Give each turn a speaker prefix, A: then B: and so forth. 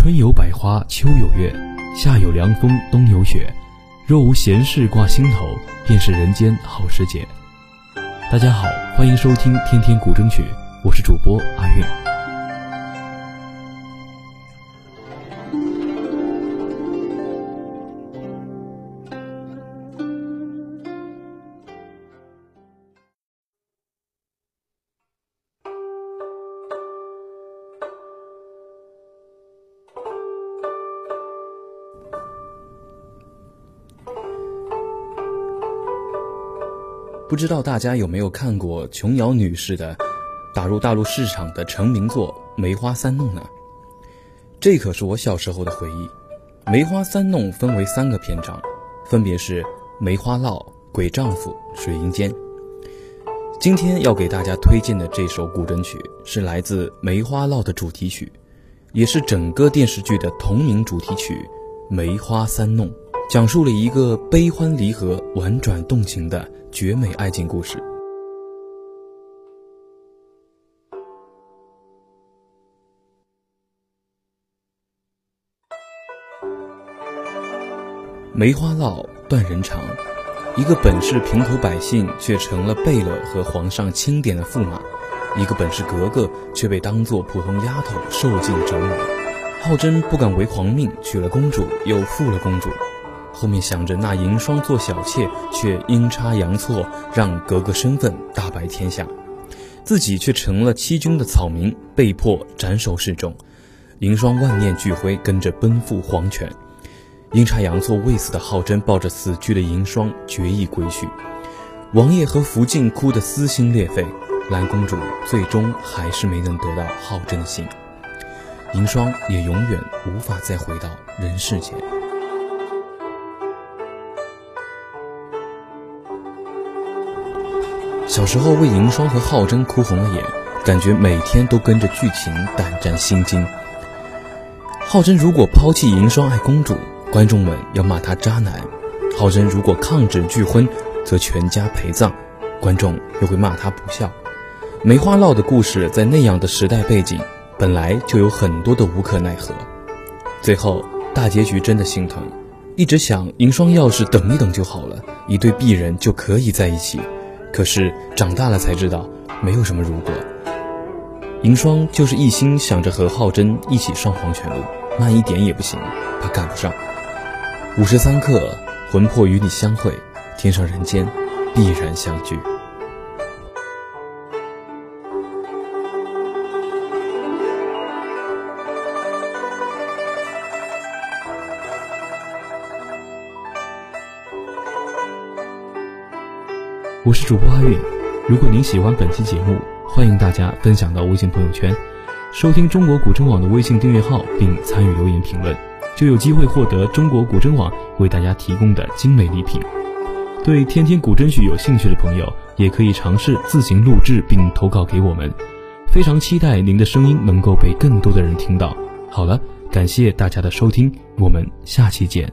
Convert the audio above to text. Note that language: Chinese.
A: 春有百花，秋有月，夏有凉风，冬有雪。若无闲事挂心头，便是人间好时节。大家好，欢迎收听天天古筝曲，我是主播阿韵。不知道大家有没有看过琼瑶女士的打入大陆市场的成名作《梅花三弄》呢？这可是我小时候的回忆。《梅花三弄》分为三个篇章，分别是《梅花烙》《鬼丈夫》《水银间》。今天要给大家推荐的这首古筝曲是来自《梅花烙》的主题曲，也是整个电视剧的同名主题曲《梅花三弄》。讲述了一个悲欢离合、婉转动情的绝美爱情故事。梅花烙断人肠，一个本是平头百姓，却成了贝勒和皇上钦点的驸马；一个本是格格，却被当作普通丫头受尽折磨。浩真不敢违皇命，娶了公主，又负了公主。后面想着那银霜做小妾，却阴差阳错让格格身份大白天下，自己却成了欺君的草民，被迫斩首示众。银霜万念俱灰，跟着奔赴黄泉。阴差阳错未死的浩真抱着死去的银霜决意归去。王爷和福晋哭得撕心裂肺，蓝公主最终还是没能得到浩真的心。银霜也永远无法再回到人世间。小时候为银霜和浩真哭红了眼，感觉每天都跟着剧情胆战心惊。浩真如果抛弃银霜爱公主，观众们要骂他渣男；浩真如果抗旨拒婚，则全家陪葬，观众又会骂他不孝。梅花烙的故事在那样的时代背景，本来就有很多的无可奈何。最后大结局真的心疼，一直想银霜要是等一等就好了，一对璧人就可以在一起。可是长大了才知道，没有什么如果。银霜就是一心想着和浩真一起上黄泉路，慢一点也不行，怕赶不上。五时三刻，魂魄与你相会，天上人间，必然相聚。我是主播阿韵，如果您喜欢本期节目，欢迎大家分享到微信朋友圈，收听中国古筝网的微信订阅号，并参与留言评论，就有机会获得中国古筝网为大家提供的精美礼品。对天天古筝曲有兴趣的朋友，也可以尝试自行录制并投稿给我们。非常期待您的声音能够被更多的人听到。好了，感谢大家的收听，我们下期见。